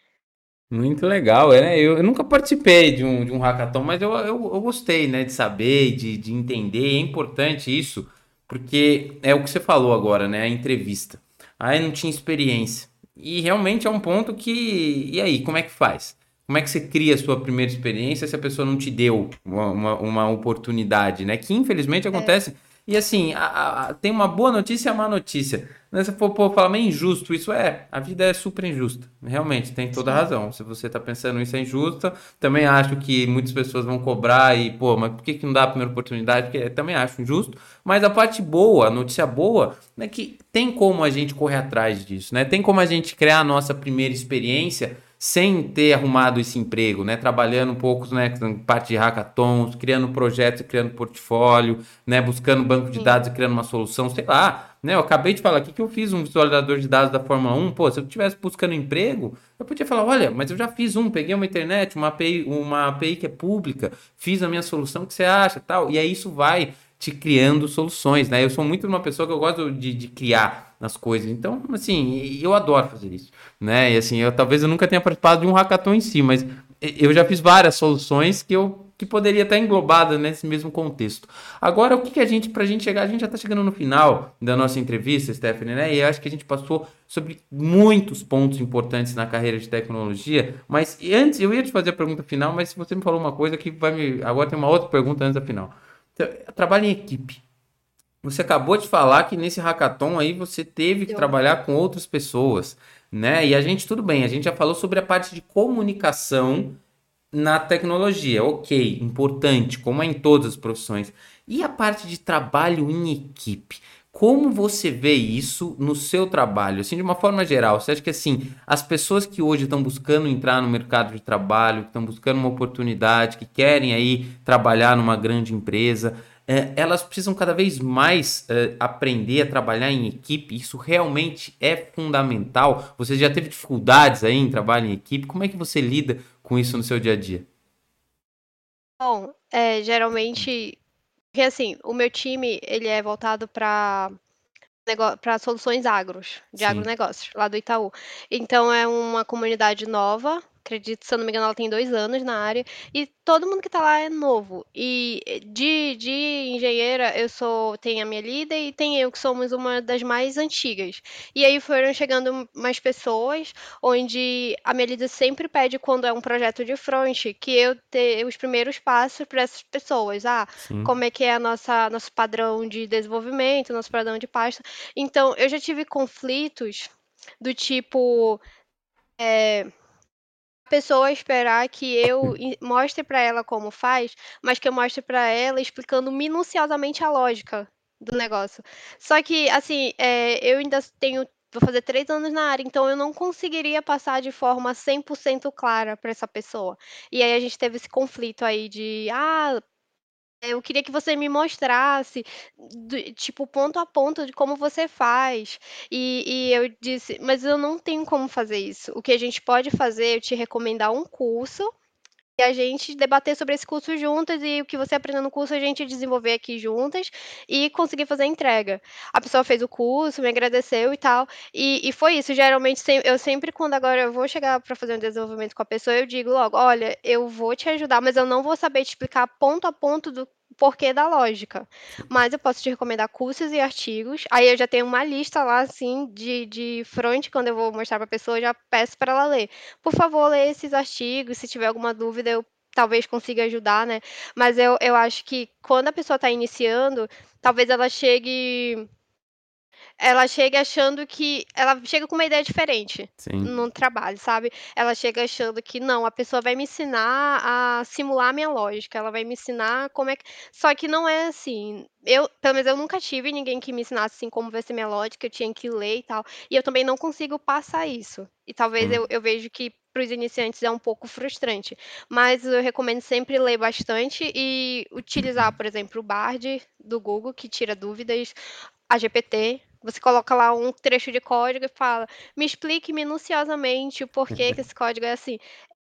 Muito legal, né? Eu, eu, nunca participei de um, de um hackathon, mas eu, eu, eu gostei, né, de saber, de, de entender, é importante isso, porque é o que você falou agora, né? A entrevista. Aí não tinha experiência. E realmente é um ponto que. E aí, como é que faz? Como é que você cria a sua primeira experiência se a pessoa não te deu uma, uma, uma oportunidade, né? Que infelizmente é. acontece. É e assim, a, a, tem uma boa notícia e uma má notícia. Né? Se for pô, falar meio injusto, isso é, a vida é super injusta. Realmente, tem toda razão. Se você está pensando isso é injusta, também acho que muitas pessoas vão cobrar e, pô, mas por que, que não dá a primeira oportunidade? Porque também acho injusto. Mas a parte boa, a notícia boa, é que tem como a gente correr atrás disso, né? Tem como a gente criar a nossa primeira experiência sem ter arrumado esse emprego, né? Trabalhando um pouco, né, parte de hackathons, criando projetos, criando portfólio, né, buscando banco de dados e criando uma solução, sei lá, né? Eu acabei de falar aqui que eu fiz um visualizador de dados da Fórmula 1, pô, se eu estivesse buscando emprego, eu podia falar, olha, mas eu já fiz um, peguei uma internet, uma API, uma API que é pública, fiz a minha solução, o que você acha, tal, e aí isso vai te criando soluções, né? Eu sou muito uma pessoa que eu gosto de, de criar as coisas. Então, assim, eu adoro fazer isso, né? E assim, eu talvez eu nunca tenha participado de um hackathon em si, mas eu já fiz várias soluções que eu que poderia estar englobada nesse mesmo contexto. Agora, o que, que a gente, para a gente chegar, a gente já está chegando no final da nossa entrevista, Stephanie, né? E eu acho que a gente passou sobre muitos pontos importantes na carreira de tecnologia. Mas antes, eu ia te fazer a pergunta final, mas você me falou uma coisa que vai me. Agora tem uma outra pergunta antes da final. Então, trabalho em equipe. Você acabou de falar que nesse hackathon aí você teve que trabalhar com outras pessoas, né? E a gente, tudo bem, a gente já falou sobre a parte de comunicação na tecnologia. Ok, importante, como é em todas as profissões. E a parte de trabalho em equipe? Como você vê isso no seu trabalho? Assim, de uma forma geral, você acha que assim, as pessoas que hoje estão buscando entrar no mercado de trabalho, que estão buscando uma oportunidade, que querem aí trabalhar numa grande empresa, é, elas precisam cada vez mais é, aprender a trabalhar em equipe. Isso realmente é fundamental. Você já teve dificuldades aí em trabalho em equipe? Como é que você lida com isso no seu dia a dia? Bom, é, geralmente porque assim, o meu time, ele é voltado para para soluções agros, de Sim. agronegócios, lá do Itaú. Então é uma comunidade nova, acredito, se eu não me engano, ela tem dois anos na área, e todo mundo que tá lá é novo. E de, de engenheira, eu sou, tem a minha líder e tem eu, que somos uma das mais antigas. E aí foram chegando mais pessoas, onde a minha líder sempre pede, quando é um projeto de front, que eu ter os primeiros passos para essas pessoas. Ah, Sim. como é que é a nossa, nosso padrão de desenvolvimento, nosso padrão de pasta. Então, eu já tive conflitos do tipo. É, pessoa esperar que eu mostre para ela como faz, mas que eu mostre para ela explicando minuciosamente a lógica do negócio. Só que, assim, é, eu ainda tenho. Vou fazer três anos na área, então eu não conseguiria passar de forma 100% clara para essa pessoa. E aí a gente teve esse conflito aí de, ah, eu queria que você me mostrasse, do, tipo, ponto a ponto de como você faz. E, e, eu disse, mas eu não tenho como fazer isso. O que a gente pode fazer é eu te recomendar um curso e a gente debater sobre esse curso juntas e o que você aprendeu no curso a gente desenvolver aqui juntas e conseguir fazer a entrega. A pessoa fez o curso, me agradeceu e tal, e, e foi isso. Geralmente, eu sempre, quando agora eu vou chegar para fazer um desenvolvimento com a pessoa, eu digo logo: olha, eu vou te ajudar, mas eu não vou saber te explicar ponto a ponto do porquê da lógica. Mas eu posso te recomendar cursos e artigos. Aí eu já tenho uma lista lá, assim, de, de front, quando eu vou mostrar para a pessoa, eu já peço para ela ler. Por favor, lê esses artigos. Se tiver alguma dúvida, eu talvez consiga ajudar, né? Mas eu, eu acho que quando a pessoa está iniciando, talvez ela chegue ela chega achando que. Ela chega com uma ideia diferente Sim. no trabalho, sabe? Ela chega achando que não, a pessoa vai me ensinar a simular a minha lógica, ela vai me ensinar como é que. Só que não é assim. Eu, pelo menos eu nunca tive ninguém que me ensinasse assim como vai ser minha lógica, eu tinha que ler e tal. E eu também não consigo passar isso. E talvez eu, eu vejo que para os iniciantes é um pouco frustrante. Mas eu recomendo sempre ler bastante e utilizar, por exemplo, o Bard do Google, que tira dúvidas, a GPT, você coloca lá um trecho de código e fala: me explique minuciosamente o porquê que esse *laughs* código é assim.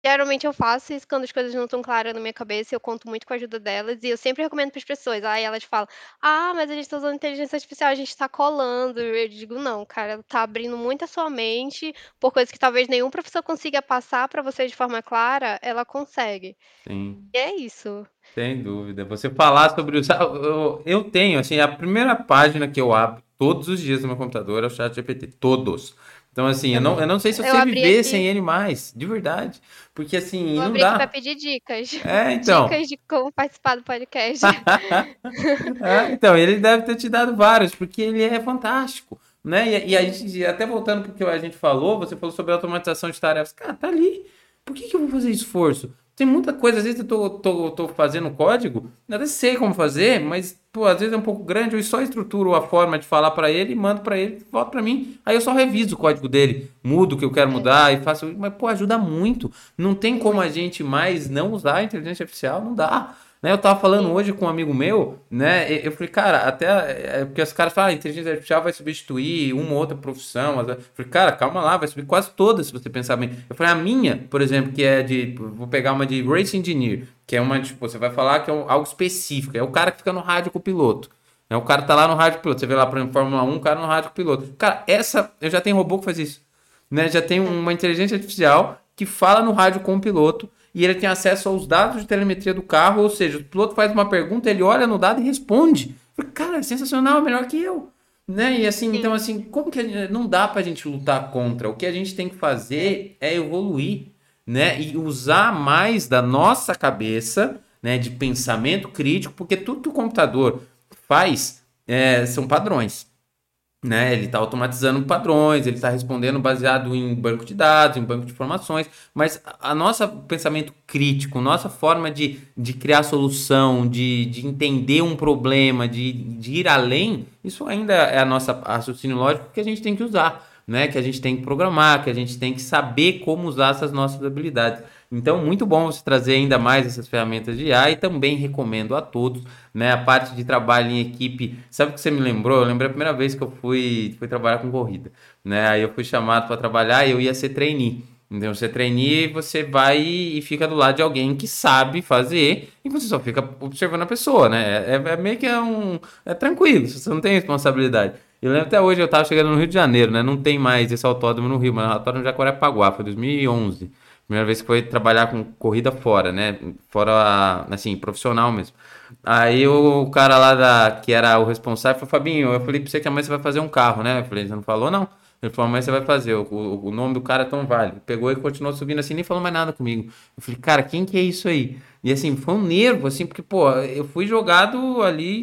Geralmente eu faço isso quando as coisas não estão claras na minha cabeça, eu conto muito com a ajuda delas, e eu sempre recomendo para as pessoas. Aí elas falam: Ah, mas a gente está usando inteligência artificial, a gente está colando. Eu digo: Não, cara, está abrindo muito a sua mente por coisas que talvez nenhum professor consiga passar para você de forma clara, ela consegue. Sim. E é isso. Sem dúvida. Você falar sobre o. Eu, eu tenho, assim, a primeira página que eu abro todos os dias no meu computador é o chat GPT. Todos. Então, assim, eu não, eu não sei se eu, sei viver aqui. sem ele mais, de verdade. Porque, assim, eu não dá. para pedir dicas. É, então. Dicas de como participar do podcast. é, *laughs* então, ele deve ter te dado vários, porque ele é fantástico. Né? E, e a gente, até voltando para o que a gente falou, você falou sobre automatização de tarefas. Cara, tá ali. Por que, que eu vou fazer esforço? Tem muita coisa, às vezes eu tô, tô, tô fazendo código, até sei como fazer, mas, pô, às vezes é um pouco grande, eu só estruturo a forma de falar para ele, mando para ele, volta para mim, aí eu só reviso o código dele, mudo o que eu quero mudar e faço, mas, pô, ajuda muito. Não tem como a gente mais não usar a inteligência artificial, não dá. Né, eu tava falando hoje com um amigo meu, né? Eu falei, cara, até. É, porque os caras falam, ah, a inteligência artificial vai substituir uma ou outra profissão. Eu falei, cara, calma lá, vai subir quase todas, se você pensar bem. Eu falei, a minha, por exemplo, que é de. Vou pegar uma de Race Engineer, que é uma, tipo, você vai falar que é algo específico. É o cara que fica no rádio com o piloto. É o cara tá lá no rádio piloto. Você vê lá, por exemplo, Fórmula 1, o cara no rádio piloto. Cara, essa. Eu já tenho robô que faz isso. Né? Já tem uma inteligência artificial que fala no rádio com o piloto e ele tem acesso aos dados de telemetria do carro, ou seja, o piloto faz uma pergunta, ele olha no dado e responde. Cara, é sensacional, é melhor que eu. Né? E assim, Sim. então assim, como que gente, não dá pra gente lutar contra? O que a gente tem que fazer é evoluir, né? E usar mais da nossa cabeça, né, de pensamento crítico, porque tudo que o computador faz é, são padrões. Né? Ele está automatizando padrões, ele está respondendo baseado em banco de dados, em banco de informações, mas a nossa pensamento crítico, nossa forma de, de criar solução, de, de entender um problema, de, de ir além, isso ainda é a nossa raciocínio lógico que a gente tem que usar, né? Que a gente tem que programar, que a gente tem que saber como usar essas nossas habilidades. Então, muito bom você trazer ainda mais essas ferramentas de IA e também recomendo a todos, né, a parte de trabalho em equipe. Sabe o que você me lembrou? Eu lembrei a primeira vez que eu fui, fui trabalhar com corrida, né? Aí eu fui chamado para trabalhar e eu ia ser trainee. Então, você trainee, você vai e fica do lado de alguém que sabe fazer e você só fica observando a pessoa, né? É, é meio que é um... é tranquilo, você não tem responsabilidade. Eu lembro até hoje, eu estava chegando no Rio de Janeiro, né? Não tem mais esse autódromo no Rio, mas o autódromo de Jacarepaguá, foi 2011. Primeira vez que foi trabalhar com corrida fora, né? Fora, assim, profissional mesmo. Aí o cara lá da, que era o responsável falou, Fabinho, eu falei pra você que amanhã você vai fazer um carro, né? Eu falei, você não falou, não? Ele falou, amanhã você vai fazer, o, o, o nome do cara é Tom Vale. Pegou e continuou subindo assim, nem falou mais nada comigo. Eu falei, cara, quem que é isso aí? E assim, foi um nervo, assim, porque, pô, eu fui jogado ali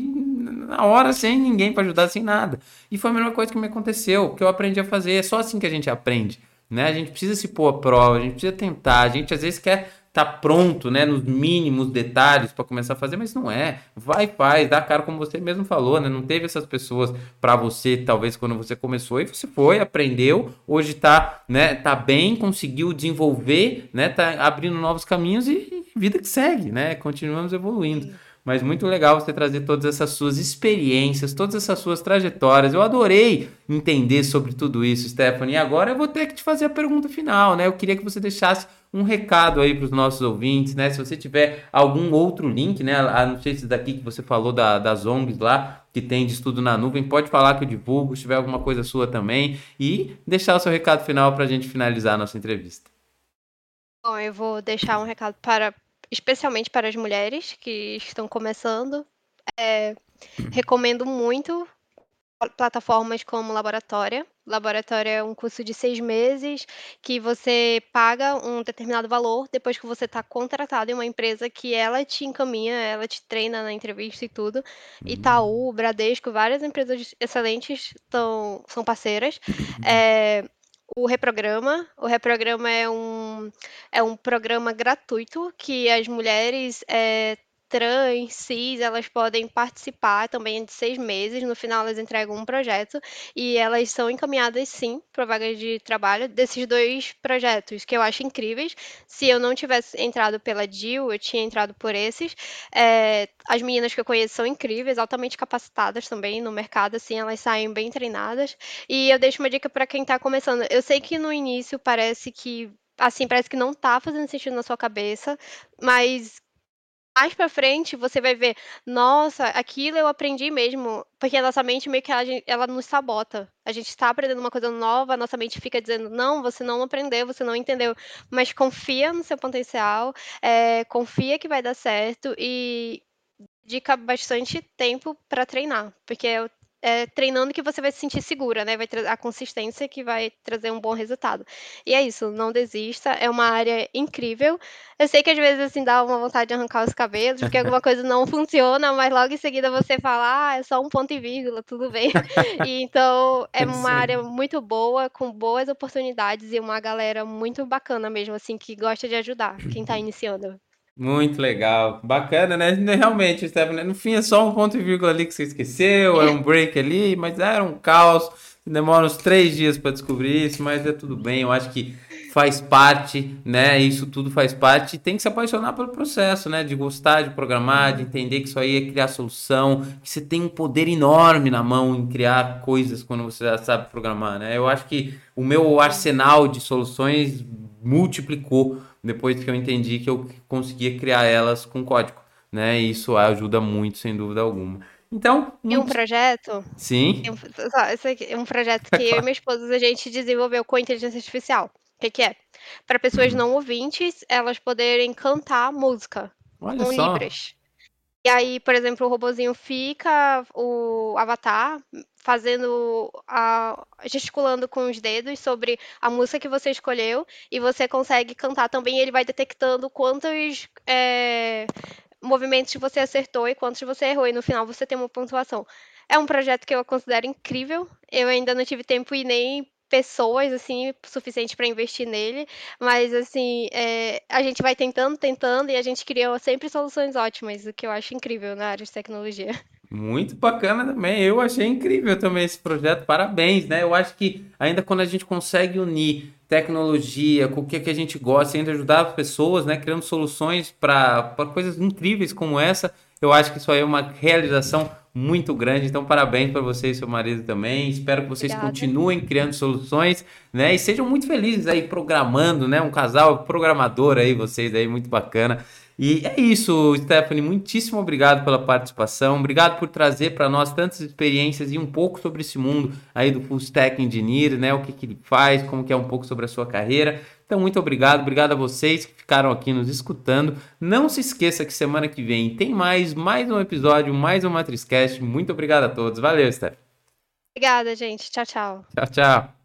na hora sem ninguém para ajudar, sem nada. E foi a mesma coisa que me aconteceu, que eu aprendi a fazer. É só assim que a gente aprende né? A gente precisa se pôr à prova, a gente precisa tentar, a gente às vezes quer estar tá pronto, né, nos mínimos detalhes para começar a fazer, mas não é. Vai, faz, dá cara como você mesmo falou, né? Não teve essas pessoas para você, talvez quando você começou e você foi, aprendeu, hoje tá, né, tá bem, conseguiu desenvolver, né, tá abrindo novos caminhos e vida que segue, né? Continuamos evoluindo. Mas muito legal você trazer todas essas suas experiências, todas essas suas trajetórias. Eu adorei entender sobre tudo isso, Stephanie. E agora eu vou ter que te fazer a pergunta final, né? Eu queria que você deixasse um recado aí para os nossos ouvintes, né? Se você tiver algum outro link, né? A não sei se daqui que você falou da, das ONGs lá, que tem de estudo na nuvem, pode falar que eu divulgo, se tiver alguma coisa sua também. E deixar o seu recado final para a gente finalizar a nossa entrevista. Bom, eu vou deixar um recado para especialmente para as mulheres que estão começando. É, recomendo muito plataformas como Laboratória. Laboratória é um curso de seis meses que você paga um determinado valor depois que você está contratado em uma empresa que ela te encaminha, ela te treina na entrevista e tudo. Uhum. Itaú, Bradesco, várias empresas excelentes tão, são parceiras. Uhum. É, o Reprograma. O Reprograma é um, é um programa gratuito que as mulheres é, trans, cis, elas podem participar também de seis meses. No final, elas entregam um projeto e elas são encaminhadas, sim, para vagas de trabalho desses dois projetos, que eu acho incríveis. Se eu não tivesse entrado pela DIL, eu tinha entrado por esses. É, as meninas que eu conheço são incríveis, altamente capacitadas também no mercado, assim, elas saem bem treinadas. E eu deixo uma dica para quem está começando. Eu sei que no início parece que assim, parece que não tá fazendo sentido na sua cabeça, mas mais pra frente você vai ver, nossa, aquilo eu aprendi mesmo, porque a nossa mente meio que ela, ela nos sabota. A gente está aprendendo uma coisa nova, a nossa mente fica dizendo, não, você não aprendeu, você não entendeu. Mas confia no seu potencial, é, confia que vai dar certo e dedica bastante tempo para treinar, porque é, treinando que você vai se sentir segura, né? Vai trazer a consistência que vai trazer um bom resultado. E é isso, não desista, é uma área incrível. Eu sei que às vezes assim dá uma vontade de arrancar os cabelos, porque alguma coisa não *laughs* funciona, mas logo em seguida você fala, ah, é só um ponto e vírgula, tudo bem. e, então é uma área muito boa, com boas oportunidades e uma galera muito bacana mesmo, assim, que gosta de ajudar quem está *clears throat* iniciando. Muito legal, bacana, né? Realmente, Stephanie, no fim é só um ponto e vírgula ali que você esqueceu, é um break ali, mas era um caos. Demora uns três dias para descobrir isso, mas é tudo bem. Eu acho que faz parte, né? Isso tudo faz parte. Tem que se apaixonar pelo processo, né? De gostar de programar, de entender que isso aí é criar solução, que você tem um poder enorme na mão em criar coisas quando você já sabe programar, né? Eu acho que o meu arsenal de soluções multiplicou depois que eu entendi que eu conseguia criar elas com código, né? E isso ajuda muito, sem dúvida alguma. Então, muito... um projeto. Sim. Esse aqui, um projeto que *laughs* eu e minha esposa a gente desenvolveu com inteligência artificial. O que, que é? Para pessoas uhum. não ouvintes, elas poderem cantar música Olha com só. libras. E aí, por exemplo, o robozinho fica, o avatar, fazendo a, gesticulando com os dedos sobre a música que você escolheu e você consegue cantar também. Ele vai detectando quantos é, movimentos você acertou e quantos você errou e no final você tem uma pontuação. é um projeto que eu considero incrível. Eu ainda não tive tempo e nem pessoas, assim, suficiente para investir nele, mas, assim, é, a gente vai tentando, tentando, e a gente cria sempre soluções ótimas, o que eu acho incrível na área de tecnologia. Muito bacana também. Eu achei incrível também esse projeto. Parabéns, né? Eu acho que ainda quando a gente consegue unir tecnologia com o que, que a gente gosta ainda ajudar as pessoas, né? Criando soluções para coisas incríveis como essa, eu acho que isso aí é uma realização muito grande. Então, parabéns para você e seu marido também. Espero que vocês Obrigada. continuem criando soluções, né? E sejam muito felizes aí programando, né? Um casal programador aí, vocês aí, muito bacana. E é isso, Stephanie. Muitíssimo obrigado pela participação. Obrigado por trazer para nós tantas experiências e um pouco sobre esse mundo aí do Full Stack Engineer, né? O que, que ele faz, como que é um pouco sobre a sua carreira. Então, muito obrigado. Obrigado a vocês que ficaram aqui nos escutando. Não se esqueça que semana que vem tem mais, mais um episódio, mais um Matrizcast. Muito obrigado a todos. Valeu, Stephanie. Obrigada, gente. Tchau, tchau. Tchau, tchau.